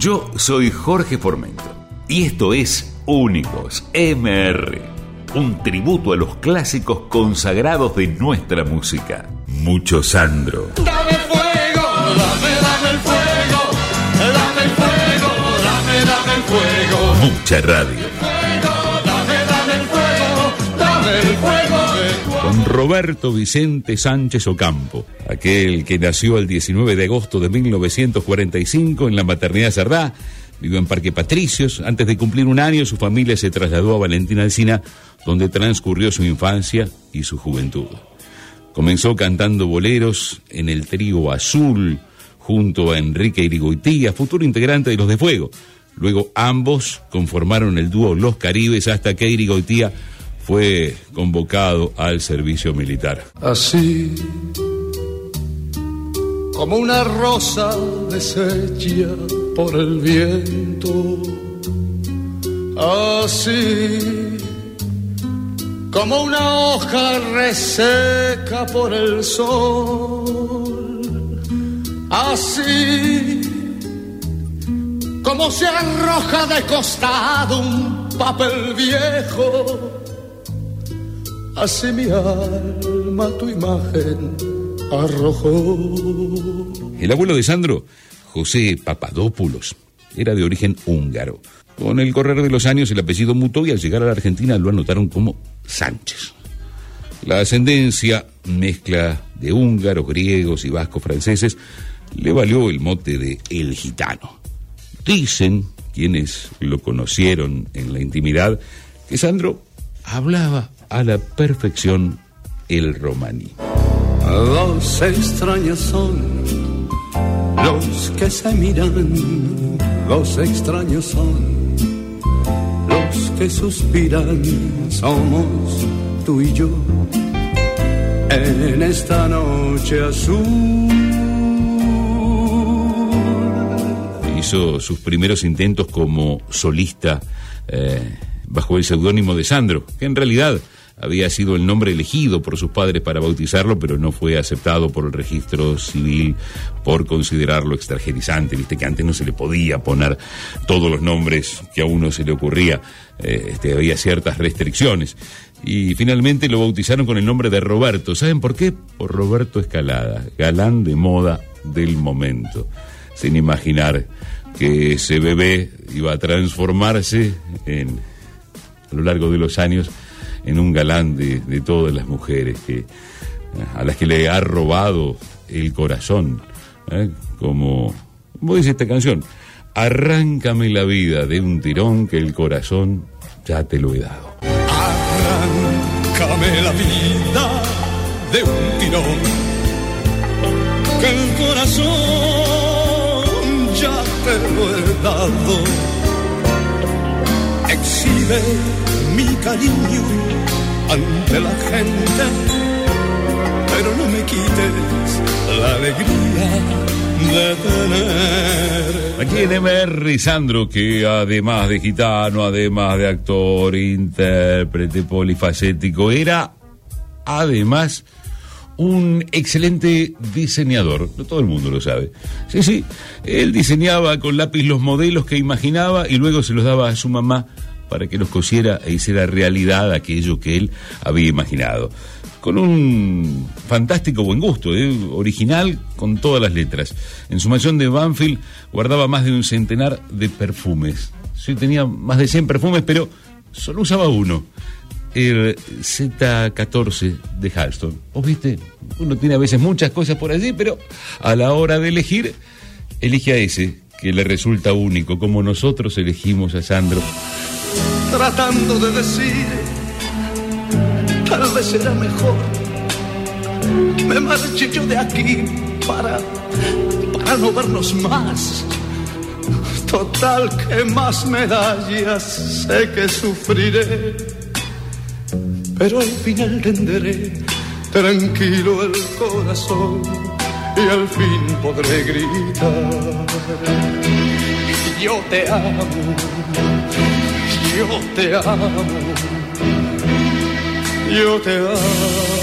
Yo soy Jorge Formento y esto es Únicos MR, un tributo a los clásicos consagrados de nuestra música. Mucho Sandro. Dame fuego, dame, dame el fuego, dame el fuego, dame, dame el fuego. Mucha radio. Fuego, dame, dame el fuego, dame el fuego Roberto Vicente Sánchez Ocampo, aquel que nació el 19 de agosto de 1945 en la maternidad Cerdá, vivió en Parque Patricios. Antes de cumplir un año, su familia se trasladó a Valentina Alsina, donde transcurrió su infancia y su juventud. Comenzó cantando boleros en el trío Azul junto a Enrique Irigoitía, futuro integrante de Los de Fuego. Luego ambos conformaron el dúo Los Caribes hasta que Irigoitía fue convocado al servicio militar. Así como una rosa deshecha por el viento, así como una hoja reseca por el sol, así como se arroja de costado un papel viejo. Así mi alma tu imagen arrojó. El abuelo de Sandro, José Papadopoulos, era de origen húngaro. Con el correr de los años el apellido mutó y al llegar a la Argentina lo anotaron como Sánchez. La ascendencia, mezcla de húngaros, griegos y vascos franceses, le valió el mote de El Gitano. Dicen quienes lo conocieron en la intimidad que Sandro hablaba a la perfección el romaní. Dos extraños son los que se miran, los extraños son los que suspiran, somos tú y yo en esta noche azul. Hizo sus primeros intentos como solista eh, bajo el seudónimo de Sandro, que en realidad había sido el nombre elegido por sus padres para bautizarlo, pero no fue aceptado por el registro civil por considerarlo extranjerizante. Viste que antes no se le podía poner todos los nombres que a uno se le ocurría, eh, este, había ciertas restricciones. Y finalmente lo bautizaron con el nombre de Roberto. ¿Saben por qué? Por Roberto Escalada, galán de moda del momento. Sin imaginar que ese bebé iba a transformarse en, a lo largo de los años en un galán de, de todas las mujeres que, a las que le ha robado el corazón. ¿eh? Como, como dice esta canción, arráncame la vida de un tirón que el corazón ya te lo he dado. Arráncame la vida de un tirón que el corazón ya te lo he dado. Exhibe mi cariño ante la gente, pero no me quites la alegría. Aquí en MR Sandro, que además de gitano, además de actor, intérprete polifacético, era además un excelente diseñador, no todo el mundo lo sabe. Sí, sí, él diseñaba con lápiz los modelos que imaginaba y luego se los daba a su mamá para que los cosiera e hiciera realidad aquello que él había imaginado. Con un fantástico buen gusto, ¿eh? original con todas las letras. En su mansión de Banfield guardaba más de un centenar de perfumes. Sí, tenía más de 100 perfumes, pero solo usaba uno. El Z14 de Halston. ¿Vos viste? Uno tiene a veces muchas cosas por allí, pero a la hora de elegir, elige a ese que le resulta único, como nosotros elegimos a Sandro. Tratando de decir, tal vez será mejor. Me marché yo de aquí para, para no vernos más. Total, que más medallas sé que sufriré, pero al final entenderé tranquilo el corazón y al fin podré gritar. Yo te amo yo te amo, yo te amo.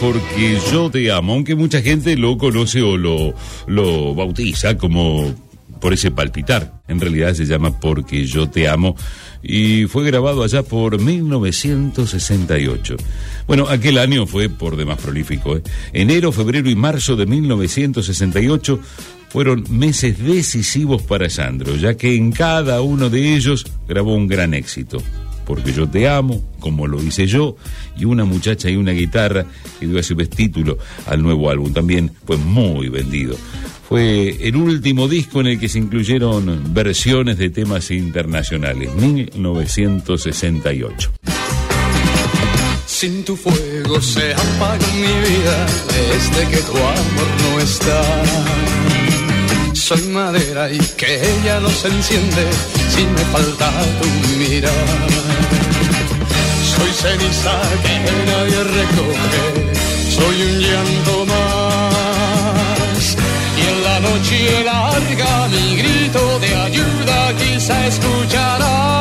porque yo te amo, aunque mucha gente lo conoce o lo, lo bautiza como por ese palpitar. En realidad se llama Porque yo te amo y fue grabado allá por 1968. Bueno, aquel año fue por demás prolífico. ¿eh? Enero, febrero y marzo de 1968 fueron meses decisivos para Sandro, ya que en cada uno de ellos grabó un gran éxito. Porque yo te amo, como lo hice yo, y una muchacha y una guitarra que dio ese título al nuevo álbum. También fue muy vendido. Fue el último disco en el que se incluyeron versiones de temas internacionales, 1968. Sin tu fuego se apaga mi vida desde que tu amor no está. Soy madera y que ella no se enciende si me falta tu mirar. Soy ceniza que nadie recoge, soy un llanto más. Y en la noche larga mi grito de ayuda quizá escucharás.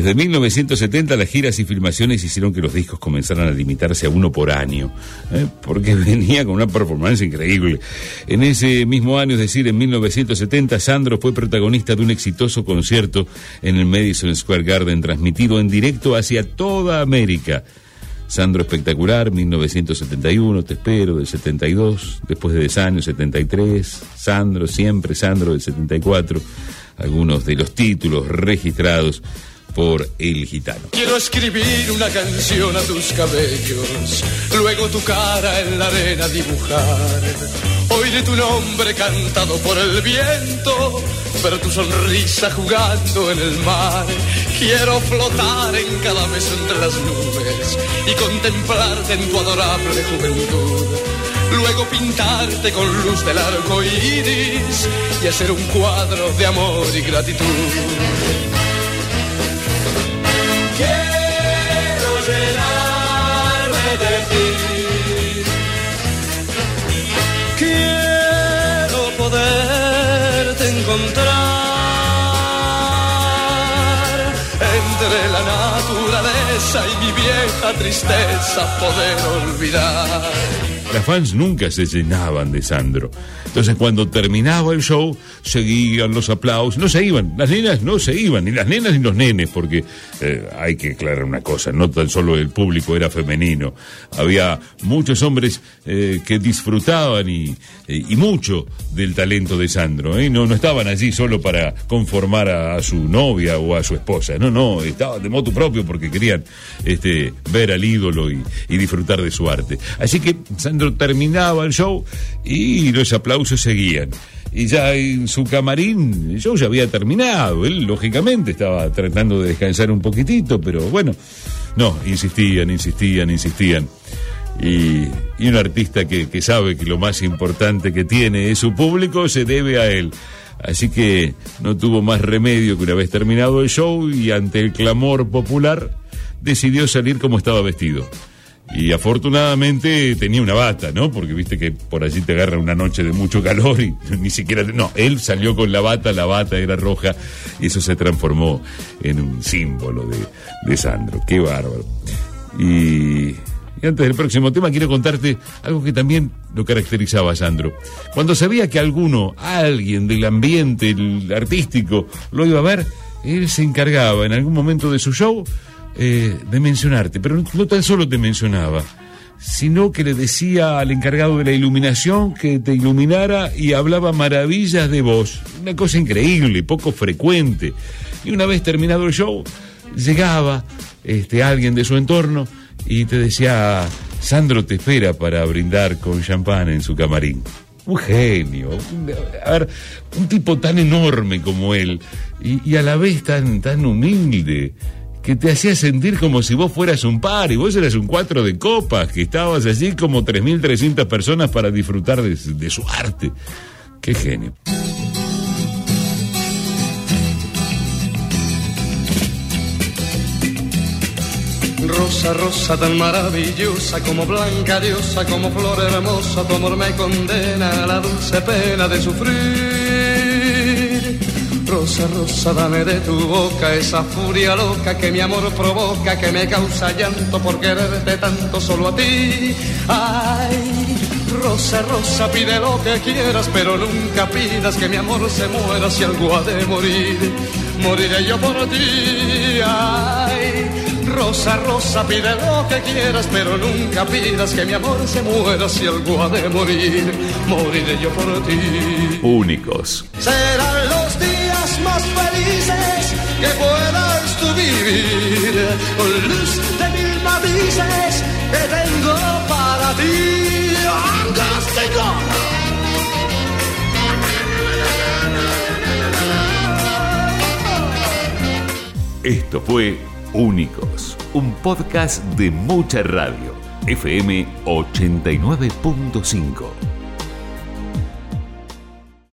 Desde 1970 las giras y filmaciones hicieron que los discos comenzaran a limitarse a uno por año, ¿eh? porque venía con una performance increíble. En ese mismo año, es decir, en 1970, Sandro fue protagonista de un exitoso concierto en el Madison Square Garden, transmitido en directo hacia toda América. Sandro Espectacular, 1971, Te Espero, del 72, después de 10 años, 73, Sandro, siempre Sandro, del 74, algunos de los títulos registrados por El Gitano. Quiero escribir una canción a tus cabellos, luego tu cara en la arena dibujar. Oíré tu nombre cantado por el viento, ver tu sonrisa jugando en el mar. Quiero flotar en cada beso entre las nubes y contemplarte en tu adorable juventud. Luego pintarte con luz del arco iris y hacer un cuadro de amor y gratitud. Encontrar entre la naturaleza y mi vieja tristeza poder olvidar. Las fans nunca se llenaban de Sandro. Entonces cuando terminaba el show, seguían los aplausos, no se iban, las nenas no se iban, ni las nenas ni los nenes, porque eh, hay que aclarar una cosa, no tan solo el público era femenino, había muchos hombres eh, que disfrutaban y, mucho del talento de Sandro, ¿eh? no, no estaban allí solo para conformar a, a, su novia o a su esposa, no, no, estaban de moto propio porque querían este, ver al ídolo y, y disfrutar de su arte. Así que Sandro terminaba el show y los aplausos seguían. Y ya en su camarín, el show ya había terminado. Él, lógicamente, estaba tratando de descansar un poquitito, pero bueno, no, insistían, insistían, insistían. Y, y un artista que, que sabe que lo más importante que tiene es su público, se debe a él. Así que no tuvo más remedio que una vez terminado el show y ante el clamor popular decidió salir como estaba vestido. Y afortunadamente tenía una bata, ¿no? Porque viste que por allí te agarra una noche de mucho calor y ni siquiera... No, él salió con la bata, la bata era roja y eso se transformó en un símbolo de, de Sandro. Qué bárbaro. Y, y antes del próximo tema quiero contarte algo que también lo caracterizaba a Sandro. Cuando sabía que alguno, alguien del ambiente artístico, lo iba a ver, él se encargaba en algún momento de su show eh, de mencionarte, pero no, tan solo te mencionaba, sino que le decía al encargado de la iluminación que te iluminara y hablaba maravillas de vos. Una cosa increíble, poco frecuente. Y una vez terminado el show, llegaba este, alguien de su entorno y te decía, Sandro te espera para brindar con champán en su camarín. Un genio, un tipo tan enorme como él y, y a la vez tan, tan humilde que te hacía sentir como si vos fueras un par y vos eras un cuatro de copas, que estabas allí como 3.300 personas para disfrutar de, de su arte. Qué genio. Rosa, rosa tan maravillosa, como blanca diosa, como flor hermosa, tu amor me condena a la dulce pena de sufrir. Rosa, rosa, dame de tu boca esa furia loca que mi amor provoca, que me causa llanto por quererte tanto solo a ti. Ay, rosa, rosa, pide lo que quieras, pero nunca pidas que mi amor se muera si algo ha de morir. Moriré yo por ti. Ay, rosa, rosa, pide lo que quieras, pero nunca pidas que mi amor se muera si algo ha de morir. Moriré yo por ti. Únicos. Serán los días que puedas tú vivir con luz de mil matices que tengo para ti. Esto fue Únicos, un podcast de mucha radio. FM 89.5.